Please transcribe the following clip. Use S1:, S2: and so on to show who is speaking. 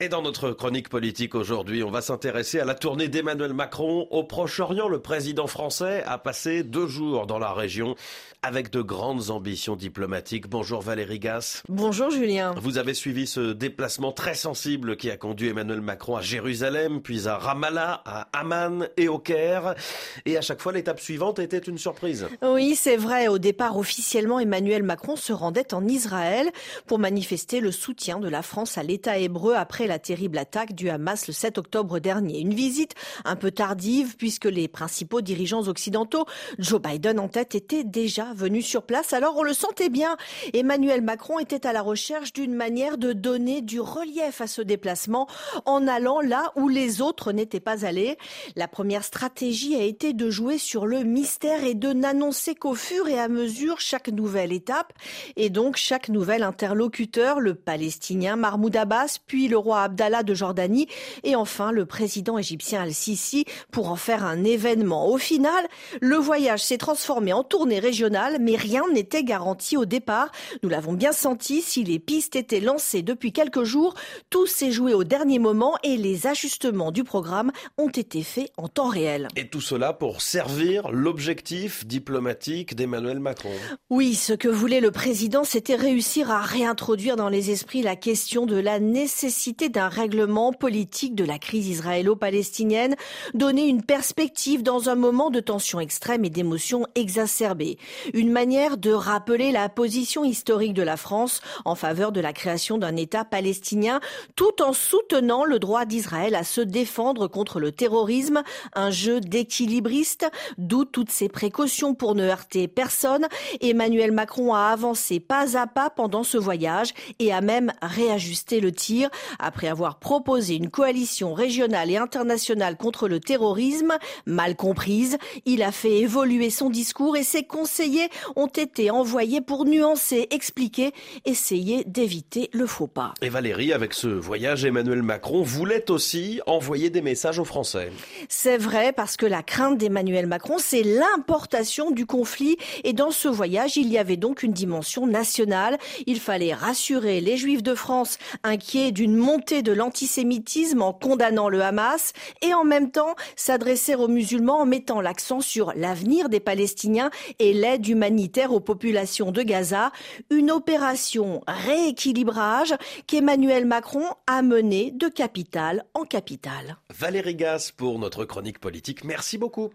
S1: Et dans notre chronique politique aujourd'hui, on va s'intéresser à la tournée d'Emmanuel Macron au Proche-Orient. Le président français a passé deux jours dans la région avec de grandes ambitions diplomatiques. Bonjour Valérie Gasse.
S2: Bonjour Julien.
S1: Vous avez suivi ce déplacement très sensible qui a conduit Emmanuel Macron à Jérusalem, puis à Ramallah, à Amman et au Caire. Et à chaque fois, l'étape suivante était une surprise.
S2: Oui, c'est vrai. Au départ, officiellement, Emmanuel Macron se rendait en Israël pour manifester le soutien de la France à l'État hébreu après la terrible attaque du Hamas le 7 octobre dernier. Une visite un peu tardive puisque les principaux dirigeants occidentaux, Joe Biden en tête, étaient déjà venus sur place. Alors on le sentait bien. Emmanuel Macron était à la recherche d'une manière de donner du relief à ce déplacement en allant là où les autres n'étaient pas allés. La première stratégie a été de jouer sur le mystère et de n'annoncer qu'au fur et à mesure chaque nouvelle étape et donc chaque nouvel interlocuteur, le palestinien Mahmoud Abbas, puis le roi Abdallah de Jordanie et enfin le président égyptien Al-Sisi pour en faire un événement. Au final, le voyage s'est transformé en tournée régionale, mais rien n'était garanti au départ. Nous l'avons bien senti, si les pistes étaient lancées depuis quelques jours, tout s'est joué au dernier moment et les ajustements du programme ont été faits en temps réel.
S1: Et tout cela pour servir l'objectif diplomatique d'Emmanuel Macron.
S2: Oui, ce que voulait le président, c'était réussir à réintroduire dans les esprits la question de la nécessité d'un règlement politique de la crise israélo-palestinienne, donner une perspective dans un moment de tension extrême et d'émotions exacerbées. Une manière de rappeler la position historique de la France en faveur de la création d'un État palestinien, tout en soutenant le droit d'Israël à se défendre contre le terrorisme, un jeu d'équilibriste, d'où toutes ces précautions pour ne heurter personne. Emmanuel Macron a avancé pas à pas pendant ce voyage et a même réajusté le tir après après avoir proposé une coalition régionale et internationale contre le terrorisme, mal comprise, il a fait évoluer son discours et ses conseillers ont été envoyés pour nuancer, expliquer, essayer d'éviter le faux pas.
S1: Et Valérie, avec ce voyage, Emmanuel Macron voulait aussi envoyer des messages aux Français.
S2: C'est vrai, parce que la crainte d'Emmanuel Macron, c'est l'importation du conflit. Et dans ce voyage, il y avait donc une dimension nationale. Il fallait rassurer les Juifs de France inquiets d'une de l'antisémitisme en condamnant le Hamas et en même temps s'adresser aux musulmans en mettant l'accent sur l'avenir des Palestiniens et l'aide humanitaire aux populations de Gaza, une opération rééquilibrage qu'Emmanuel Macron a menée de capitale en capitale.
S1: Valérie Gas pour notre chronique politique. Merci beaucoup.